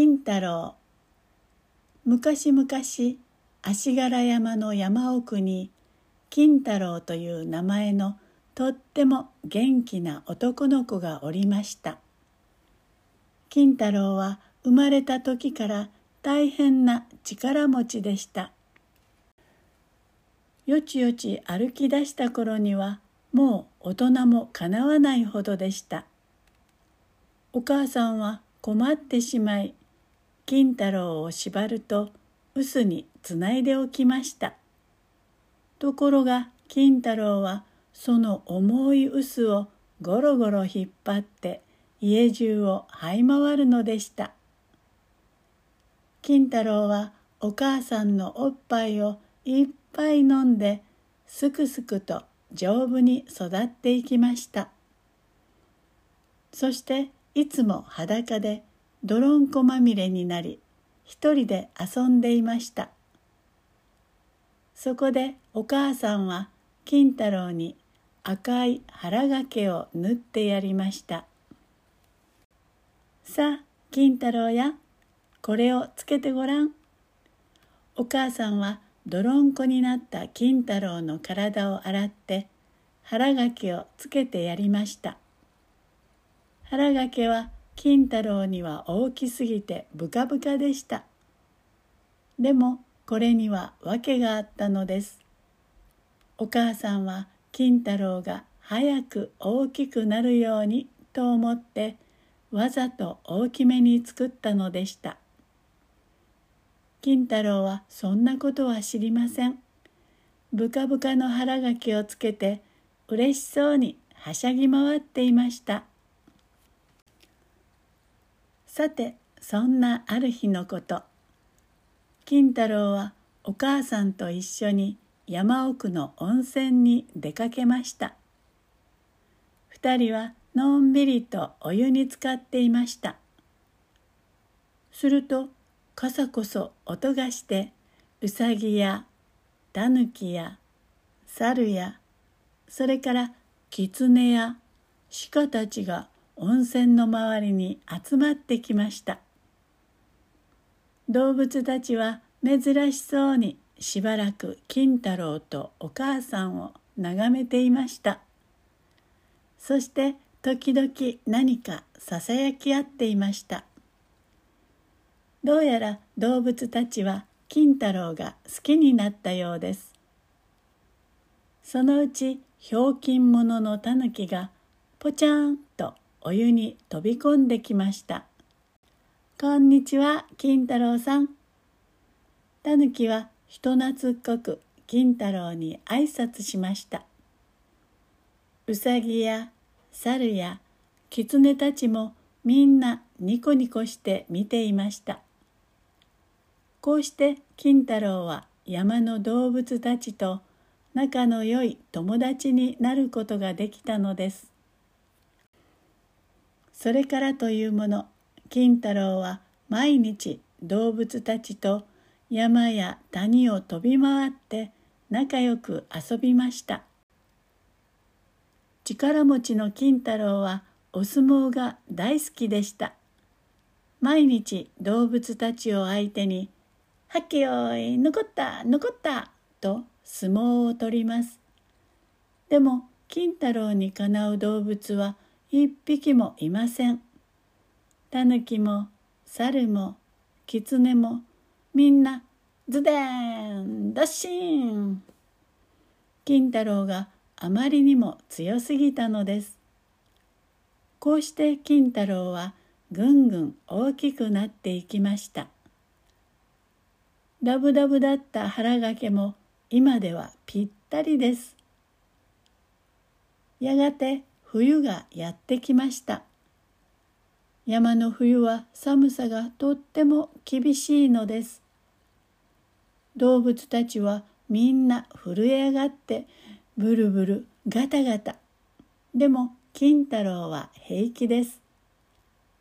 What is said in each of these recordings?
金太郎。昔々足柄山の山奥に金太郎という名前のとっても元気な男の子がおりました。金太郎は生まれた時から大変な力持ちでした。よちよち歩き出した頃にはもう大人もかなわないほどでした。お母さんは困ってしまい金太郎を縛ると臼につないでおきました。ところが金太郎はその重い臼をゴロゴロ引っ張って家中を這い回るのでした。金太郎はお母さんのおっぱいをいっぱい飲んですくすくと丈夫に育っていきました。そしていつも裸で泥んこまみれになり一人で遊んでいました。そこでお母さんは金太郎に赤い腹掛けを縫ってやりました。さあ金太郎やこれをつけてごらん。お母さんは泥んこになった金太郎の体を洗って腹掛けをつけてやりました。腹掛けは金太郎には大きすぎてブカブカでした。でもこれには訳があったのです。お母さんは金太郎が早く大きくなるようにと思ってわざと大きめに作ったのでした。金太郎はそんなことは知りません。ブカブカの腹掛けをつけて嬉しそうにはしゃぎ回っていました。さてそんなある日のこと。金太郎はお母さんと一緒に山奥の温泉に出かけました。二人はのんびりとお湯に浸かっていました。すると傘こそ音がしてうさぎやたぬきや猿やそれから狐や鹿たちが温泉の周りに集まってきました。動物たちは珍しそうにしばらく金太郎とお母さんを眺めていました。そして時々何かささやき合っていました。どうやら動物たちは金太郎が好きになったようです。そのうちひょうきん者ののたぬきがぽちゃんお湯に飛び込んできました。こんにちは金太郎さん。たぬきは人懐っこく金太郎に挨拶しました。うさぎや猿や狐たちもみんなニコニコして見ていました。こうして金太郎は山の動物たちと仲の良い友達になることができたのです。それからというもの金太郎は毎日動物たちと山や谷を飛び回って仲良く遊びました。力持ちの金太郎はお相撲が大好きでした。毎日動物たちを相手に「はっけよい残った残った」と相撲を取ります。でも金太郎にかなう動物は一匹もいません。タヌキも猿も狐もみんなズデンドッシン。金太郎があまりにも強すぎたのです。こうして金太郎はぐんぐん大きくなっていきました。ダブダブだった腹掛けも今ではぴったりです。やがて冬がやってきました。山の冬は寒さがとっても厳しいのです。動物たちはみんな震え上がってブルブルガタガタ。でも金太郎は平気です。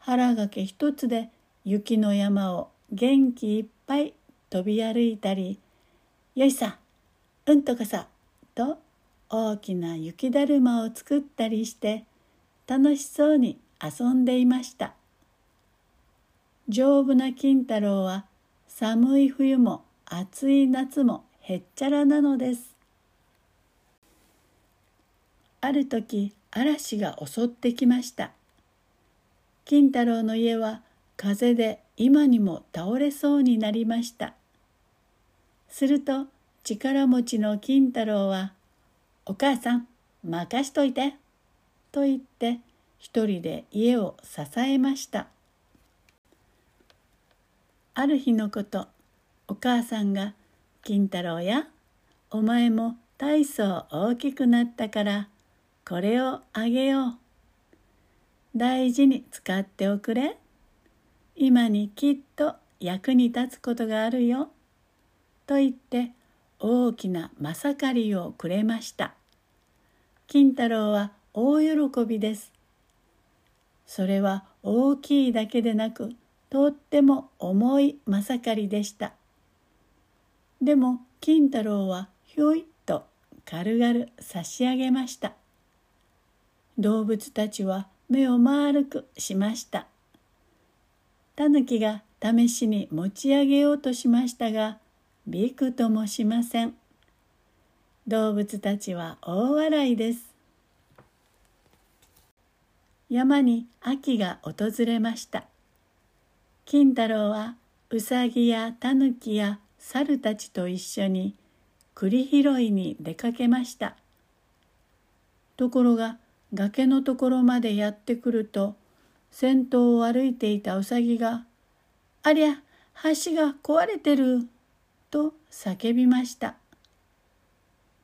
腹掛け一つで雪の山を元気いっぱい飛び歩いたり「よいさうんとかさ」と大きな雪だるまを作ったりして楽しそうに遊んでいました。丈夫な金太郎は寒い冬も暑い夏もへっちゃらなのです。ある時嵐が襲ってきました。金太郎の家は風で今にも倒れそうになりました。すると力持ちの金太郎は「お母さん任しといて」と言って一人で家を支えました。ある日のことお母さんが「金太郎やお前も大層大きくなったからこれをあげよう」「大事に使っておくれ」「今にきっと役に立つことがあるよ」と言って大きなまさかりをくれました。金太郎は大喜びです。それは大きいだけでなくとっても重いまさかりでした。でも金太郎はひょいっと軽々差し上げました。動物たちは目を丸くしました。タヌキが試しに持ち上げようとしましたがびくともしません。動物たちは大笑いです。山に秋が訪れました。金太郎はうさぎやたぬきや猿たちと一緒に栗拾いに出かけました。ところが崖のところまでやってくると先頭を歩いていたうさぎが「ありゃ橋が壊れてる」と叫びました。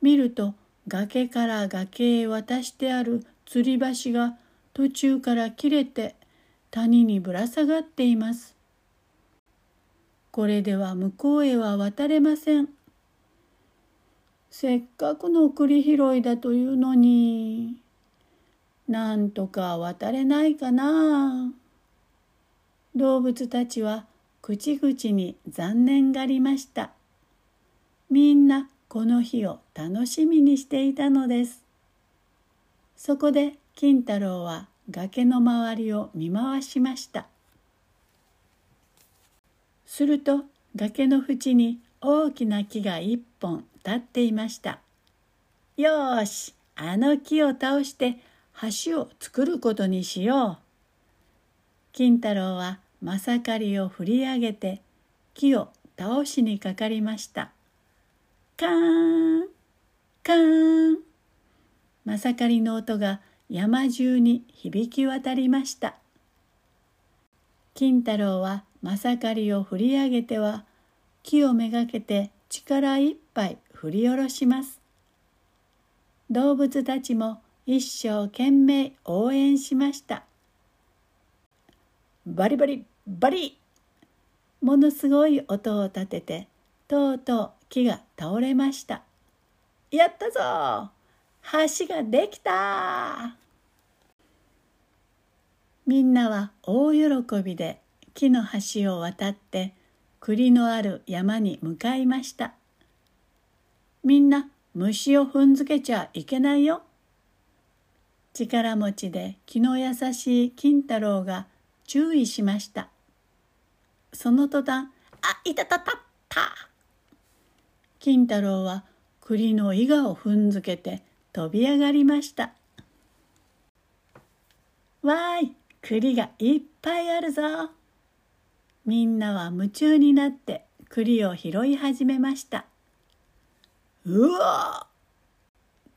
見ると崖から崖へ渡してある吊り橋が途中から切れて谷にぶら下がっています。これでは向こうへは渡れません。せっかくの栗拾いだというのになんとか渡れないかな。動物たちは口々に残念がりました。みんなこの日を楽しみにしていたのです。そこで金太郎は崖の周りを見回しました。すると崖の縁に大きな木が一本立っていました。よし、あの木を倒して橋を作ることにしよう。金太郎はまさかりを振り上げて木を倒しにかかりました。カーンカーン。まさかりの音が山中に響き渡りました。金太郎はまさかりを振り上げては木をめがけて力いっぱい振り下ろします。動物たちも一生懸命応援しました。バリバリバリ。ものすごい音を立ててとうとう木が倒れました。やったぞ。橋ができた。みんなは大喜びで木の橋を渡って栗のある山に向かいました。みんな虫を踏んづけちゃいけないよ。力持ちで気の優しい金太郎が注意しました。その途端「あいたたたった!」金太郎は栗の伊賀を踏んづけて飛び上がりました。わーい栗がいっぱいあるぞ。みんなは夢中になって栗を拾い始めました。うわ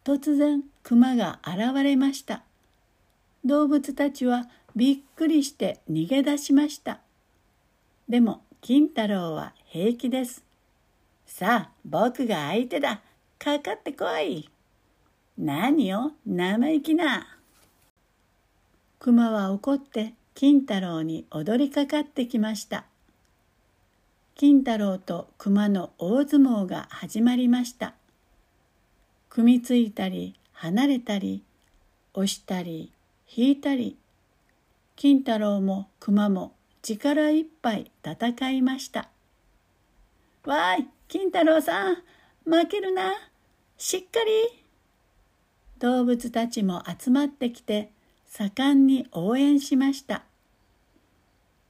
突然熊が現れました。動物たちはびっくりして逃げ出しました。でも金太郎は平気です。さあ僕が相手だ。かかってこい。何よ生意気な。熊は怒って金太郎に踊りかかってきました。金太郎と熊の大相撲が始まりました。組みついたり離れたり押したり引いたり。金太郎も熊も力いっぱい戦いました。わーい。金太郎さん負けるなしっかり動物たちも集まってきて盛んに応援しました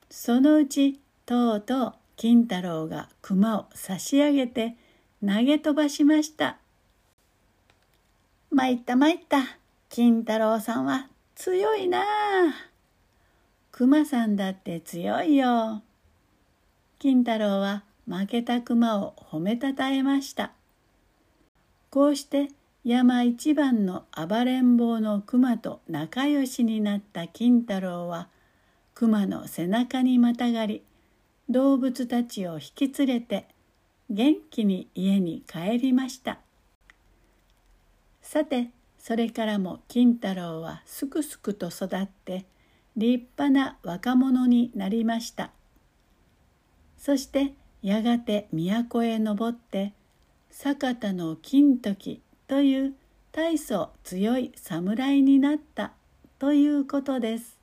そのうちとうとう金太郎が熊を差し上げて投げ飛ばしました。参った参った。金太郎さんは強いなあ。熊さんだって強いよ。金太郎は負けた熊を褒めたたえました。こうして山一番の暴れん坊の熊と仲良しになった金太郎は熊の背中にまたがり動物たちを引き連れて元気に家に帰りましたさてそれからも金太郎はすくすくと育って立派な若者になりましたそしてやがて都へ登って坂田の金時という大層強い侍になったということです。